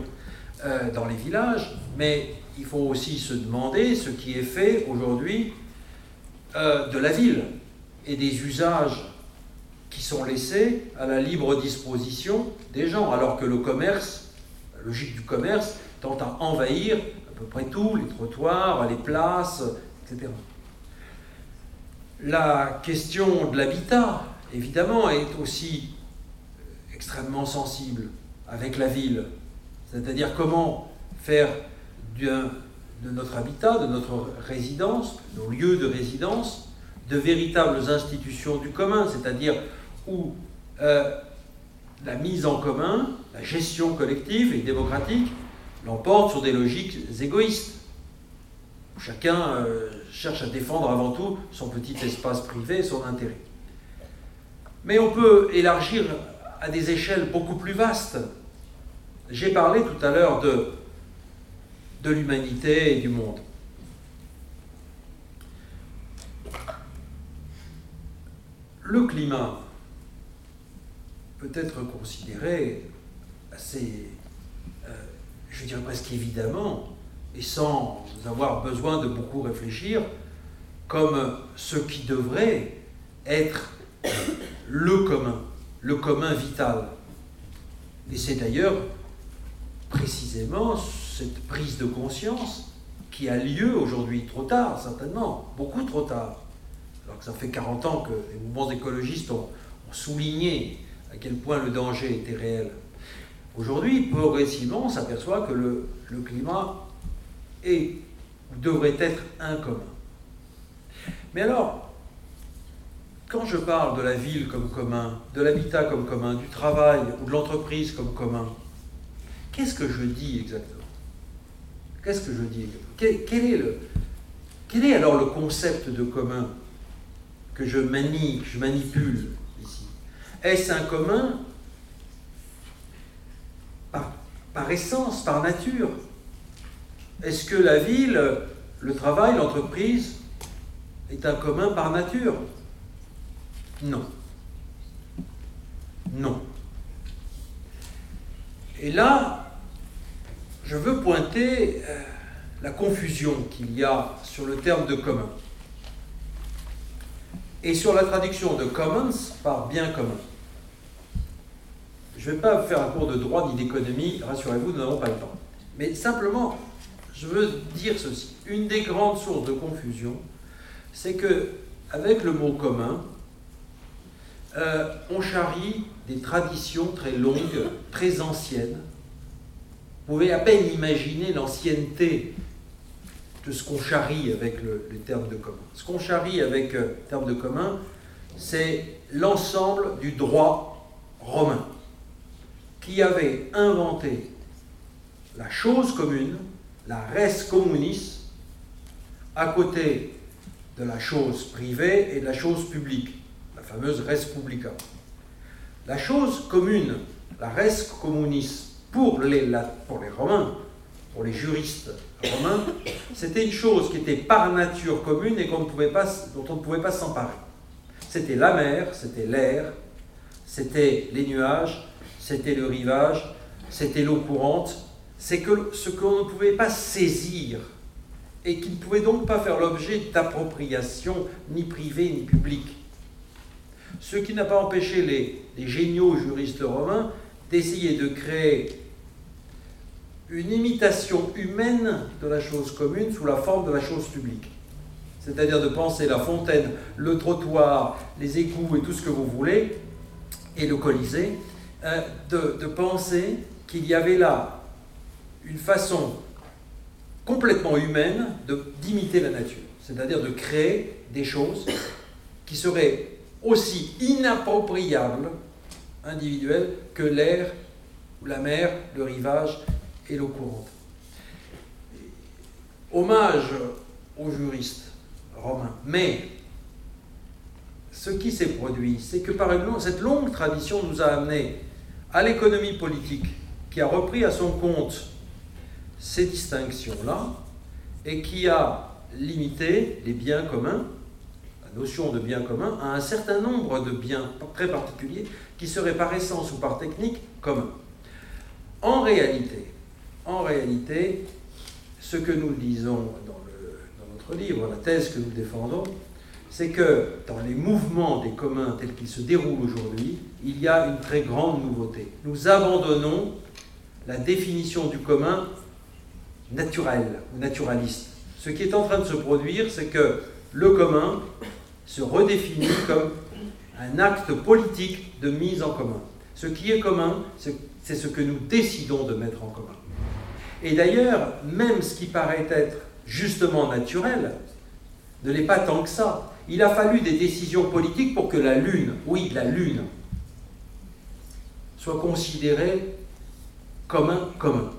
euh, dans les villages, mais il faut aussi se demander ce qui est fait aujourd'hui euh, de la ville et des usages qui sont laissés à la libre disposition des gens, alors que le commerce, la logique du commerce, tente à envahir à peu près tout, les trottoirs, les places, etc. La question de l'habitat, évidemment, est aussi extrêmement sensible avec la ville. C'est-à-dire comment faire de notre habitat, de notre résidence, nos lieux de résidence, de véritables institutions du commun, c'est-à-dire où euh, la mise en commun, la gestion collective et démocratique l'emporte sur des logiques égoïstes. chacun euh, cherche à défendre avant tout son petit espace privé son intérêt. Mais on peut élargir à des échelles beaucoup plus vastes. J'ai parlé tout à l'heure de l'humanité et du monde. le climat peut être considéré assez, euh, je dirais presque évidemment, et sans avoir besoin de beaucoup réfléchir, comme ce qui devrait être le commun, le commun vital. Et c'est d'ailleurs précisément cette prise de conscience qui a lieu aujourd'hui, trop tard certainement, beaucoup trop tard, alors que ça fait 40 ans que les mouvements écologistes ont, souligné à quel point le danger était réel. Aujourd'hui, progressivement, on s'aperçoit que le, climat est ou devrait être un commun. Mais alors, quand je parle de la ville comme commun, de l'habitat comme commun, du travail ou de l'entreprise comme commun, qu'est-ce que je dis exactement? Qu'est-ce que je dis exactement? Quel, est quel est alors le concept de commun que je manie, que je manipule? Est-ce un commun par, essence, par nature Est-ce que la ville, le travail, l'entreprise est un commun par nature Non. Non. Et là, je veux pointer euh, la confusion qu'il y a sur le terme de commun et sur la traduction de commons par bien commun. Je ne vais pas faire un cours de droit ni d'économie, rassurez-vous, nous n'avons pas le temps. Mais simplement, je veux dire ceci. Une des grandes sources de confusion, c'est que avec le mot commun, euh, on charrie des traditions très longues, très anciennes. Vous pouvez à peine imaginer l'ancienneté de ce qu'on charrie avec le, les termes de commun. Ce qu'on charrie avec le euh, terme de commun, c'est l'ensemble du droit romain qui avait inventé la chose commune, la res communis, à côté de la chose privée et de la chose publique, la fameuse res publica. La chose commune, la res communis, pour les, pour les Romains, pour les juristes romains, c'était une chose qui était par nature commune et qu'on ne pouvait pas, dont on ne pouvait pas s'emparer. C'était la mer, c'était l'air, c'était les nuages, c'était le rivage, c'était l'eau courante, c'est que ce qu'on ne pouvait pas saisir et qui ne pouvait donc pas faire l'objet d'appropriation ni privée ni publique. Ce qui n'a pas empêché les géniaux juristes romains d'essayer de créer une imitation humaine de la chose commune sous la forme de la chose publique. C'est-à-dire de penser la fontaine, le trottoir, les égouts et tout ce que vous voulez, et le Colisée, euh, de, de penser qu'il y avait là une façon complètement humaine d'imiter la nature, c'est-à-dire de créer des choses qui seraient aussi inappropriables, individuelles, que l'air, la mer, le rivage courante. Hommage aux juristes romains. Mais ce qui s'est produit, c'est que par cette longue tradition nous a amené à l'économie politique qui a repris à son compte ces distinctions-là et qui a limité les biens communs, la notion de bien commun, à un certain nombre de biens très particuliers qui seraient par essence ou par technique communs. En réalité, en réalité, ce que nous disons dans, dans notre livre, la thèse que nous défendons, c'est que dans les mouvements des communs tels qu'ils se déroulent aujourd'hui, il y a une très grande nouveauté. Nous abandonnons la définition du commun naturel ou naturaliste. Ce qui est en train de se produire, c'est que le commun se redéfinit comme un acte politique de mise en commun. Ce qui est commun, c'est ce que nous décidons de mettre en commun. Et d'ailleurs, même ce qui paraît être justement naturel, ne l'est pas tant que ça. Il a fallu des décisions politiques pour que la Lune, oui, la Lune, soit considérée comme un commun.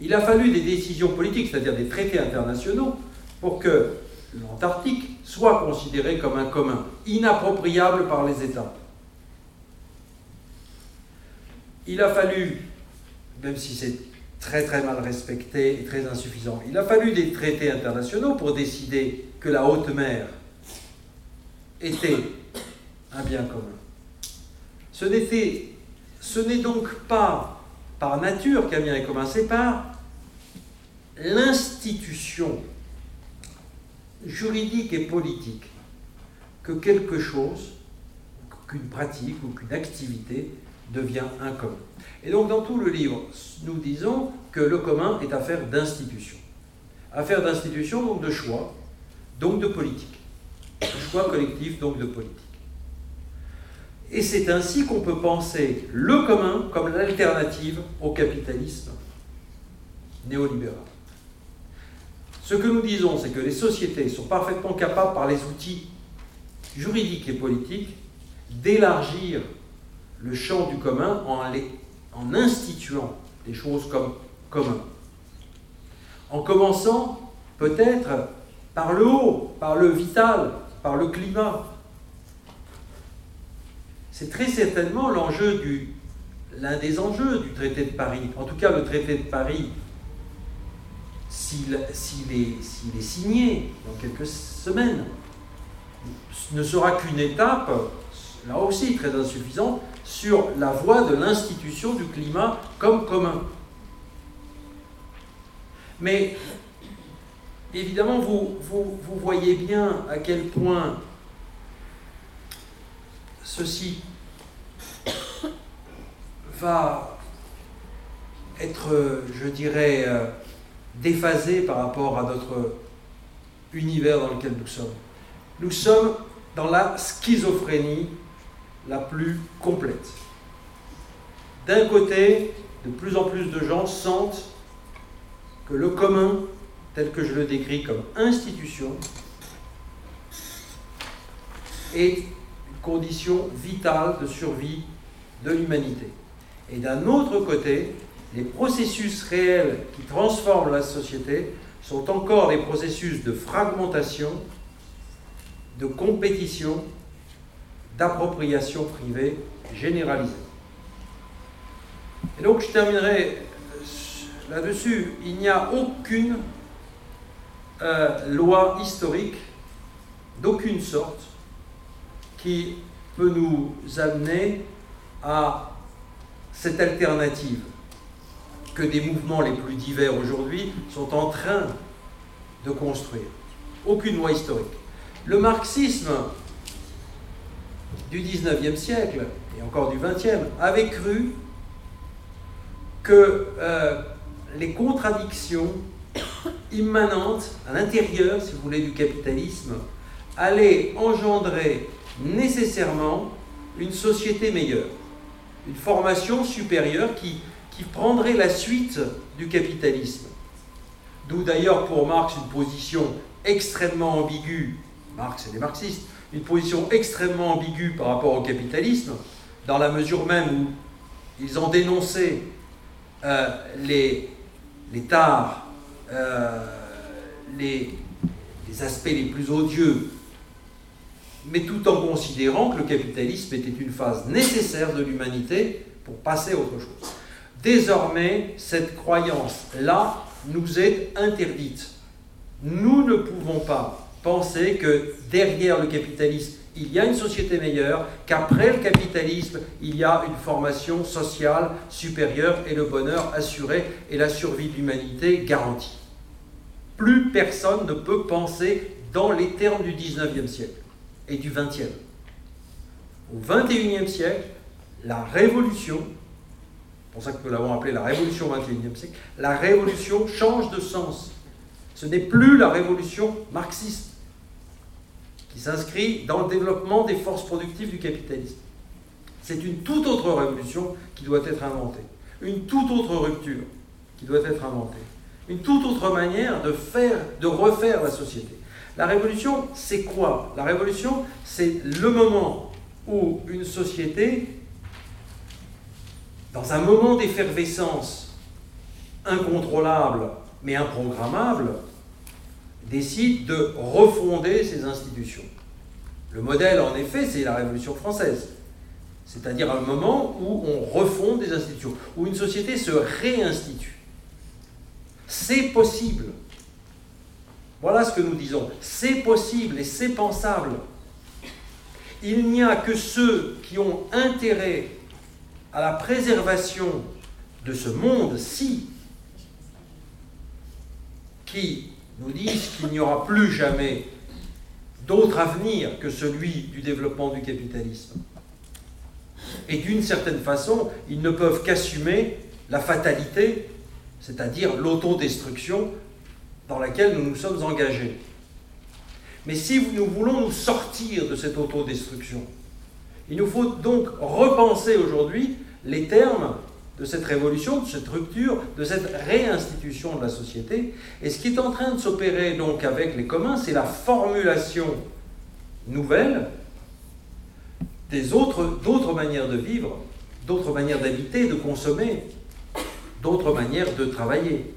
Il a fallu des décisions politiques, c'est-à-dire des traités internationaux, pour que l'Antarctique soit considéré comme un commun, inappropriable par les États. Il a fallu, même si c'est très très mal respecté et très insuffisant, il a fallu des traités internationaux pour décider que la haute mer était un bien commun. Ce n'était, ce n'est donc pas par nature qu'un bien est commun, c'est par l'institution juridique et politique que quelque chose, qu'une pratique ou qu'une activité devient un commun. Et donc dans tout le livre, nous disons que le commun est affaire d'institution. Affaire d'institution, donc de choix, donc de politique. Choix collectif, donc de politique. Et c'est ainsi qu'on peut penser le commun comme l'alternative au capitalisme néolibéral. Ce que nous disons, c'est que les sociétés sont parfaitement capables, par les outils juridiques et politiques, d'élargir le champ du commun en, instituant des choses comme commun. En commençant peut-être par le haut, par le vital, par le climat. C'est très certainement l'un des enjeux du traité de Paris. En tout cas, le traité de Paris, s'il est signé dans quelques semaines, ne sera qu'une étape, là aussi très insuffisante, sur la voie de l'institution du climat comme commun. Mais évidemment, vous, vous, voyez bien à quel point ceci va être, je dirais, euh, déphasé par rapport à notre univers dans lequel nous sommes. Nous sommes dans la schizophrénie la plus complète. D'un côté, de plus en plus de gens sentent que le commun, tel que je le décris comme institution, est une condition vitale de survie de l'humanité. Et d'un autre côté, les processus réels qui transforment la société sont encore des processus de fragmentation, de compétition d'appropriation privée généralisée. Et donc je terminerai là-dessus. Il n'y a aucune euh, loi historique d'aucune sorte qui peut nous amener à cette alternative que des mouvements les plus divers aujourd'hui sont en train de construire. Aucune loi historique. Le marxisme du 19e siècle et encore du 20e avaient cru que euh, les contradictions immanentes à l'intérieur, si vous voulez, du capitalisme allaient engendrer nécessairement une société meilleure, une formation supérieure qui, qui prendrait la suite du capitalisme. D'où d'ailleurs pour Marx une position extrêmement ambiguë, Marx et les marxistes, une position extrêmement ambiguë par rapport au capitalisme, dans la mesure même où ils ont dénoncé euh, les, les tares, euh, les, les aspects les plus odieux, mais tout en considérant que le capitalisme était une phase nécessaire de l'humanité pour passer à autre chose. Désormais, cette croyance-là nous est interdite. Nous ne pouvons pas penser que derrière le capitalisme, il y a une société meilleure, qu'après le capitalisme, il y a une formation sociale supérieure et le bonheur assuré et la survie de l'humanité garantie. Plus personne ne peut penser dans les termes du 19e siècle et du 20e. Au 21e siècle, la révolution, c'est pour ça que nous l'avons appelée la révolution 21e siècle, la révolution change de sens. Ce n'est plus la révolution marxiste qui s'inscrit dans le développement des forces productives du capitalisme. C'est une toute autre révolution qui doit être inventée, une toute autre rupture qui doit être inventée, une toute autre manière de faire, de refaire la société. La révolution, c'est quoi? La révolution, c'est le moment où une société, dans un moment d'effervescence incontrôlable mais improgrammable, décide de refonder ses institutions. Le modèle, en effet, c'est la Révolution française. C'est-à-dire un moment où on refonde des institutions, où une société se réinstitue. C'est possible. Voilà ce que nous disons. C'est possible et c'est pensable. il n'y a que ceux qui ont intérêt à la préservation de ce monde-ci qui nous disent qu'il n'y aura plus jamais d'autre avenir que celui du développement du capitalisme. Et d'une certaine façon, ils ne peuvent qu'assumer la fatalité, c'est-à-dire l'autodestruction dans laquelle nous nous sommes engagés. Mais si nous voulons nous sortir de cette autodestruction, il nous faut donc repenser aujourd'hui les termes de cette révolution, de cette rupture, de cette réinstitution de la société. Et ce qui est en train de s'opérer donc avec les communs, c'est la formulation nouvelle des autres, d'autres manières de vivre, d'autres manières d'habiter, de consommer, d'autres manières de travailler.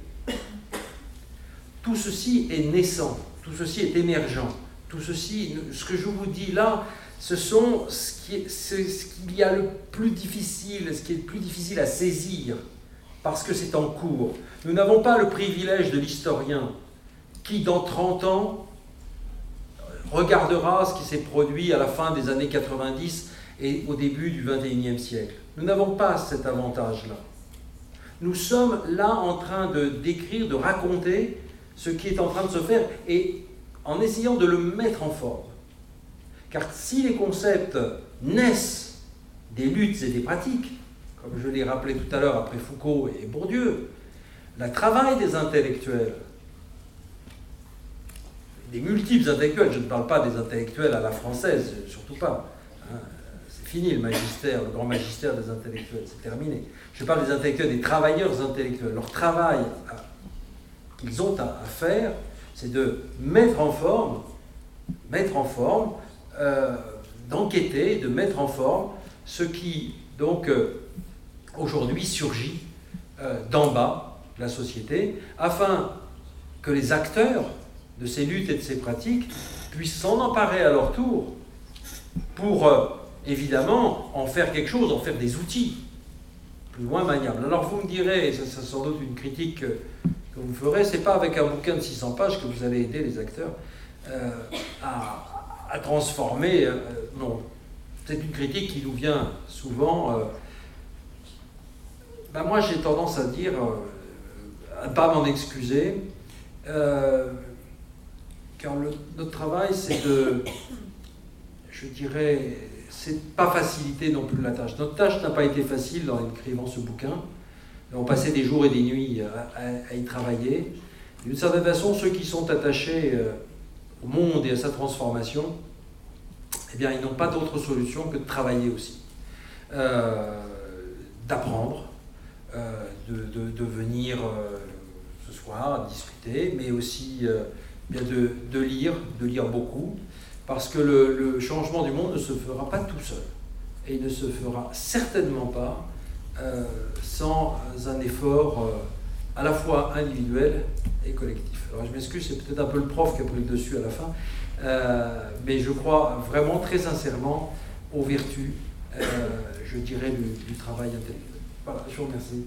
Tout ceci est naissant, tout ceci est émergent, tout ceci, ce que je vous dis là, ce sont ce qu'il y a le plus difficile, ce qui est le plus difficile à saisir, parce que c'est en cours. Nous n'avons pas le privilège de l'historien qui, dans 30 ans, regardera ce qui s'est produit à la fin des années 90 et au début du 21e siècle. Nous n'avons pas cet avantage-là. Nous sommes là en train de décrire, de raconter ce qui est en train de se faire et en essayant de le mettre en forme. Car si les concepts naissent des luttes et des pratiques, comme je l'ai rappelé tout à l'heure après Foucault et Bourdieu, le travail des intellectuels, des multiples intellectuels, je ne parle pas des intellectuels à la française, surtout pas. Hein, c'est fini le magistère, le grand magistère des intellectuels, c'est terminé. Je parle des intellectuels, des travailleurs intellectuels. Leur travail qu'ils ont à faire, c'est de mettre en forme, mettre en forme euh, d'enquêter, de mettre en forme ce qui, donc, euh, aujourd'hui surgit euh, d'en bas de la société, afin que les acteurs de ces luttes et de ces pratiques puissent s'en emparer à leur tour pour, évidemment, en faire quelque chose, en faire des outils plus loin maniables. Alors vous me direz, et ça, c'est sans doute une critique que, vous ferez, c'est pas avec un bouquin de 600 pages que vous allez aider les acteurs à, à transformer. Euh, non, c'est une critique qui nous vient souvent. Euh, ben moi, j'ai tendance à dire, euh, à ne pas m'en excuser, car notre travail, c'est de, je dirais, c'est pas faciliter non plus la tâche. Notre tâche n'a pas été facile en écrivant ce bouquin. On passait des jours et des nuits à, y travailler. D'une certaine façon, ceux qui sont attachés au monde et à sa transformation, eh bien, ils n'ont pas d'autre solution que de travailler aussi, euh, d'apprendre, euh, de, venir euh, ce soir discuter, mais aussi bien de, lire, de lire beaucoup, parce que le, le, changement du monde ne se fera pas tout seul, et il ne se fera certainement pas sans un effort à la fois individuel et collectif. Alors je m'excuse, c'est peut-être un peu le prof qui a pris le dessus à la fin, euh, mais je crois vraiment très sincèrement aux vertus, euh, je dirais, du, du travail intellectuel. Voilà, je vous remercie.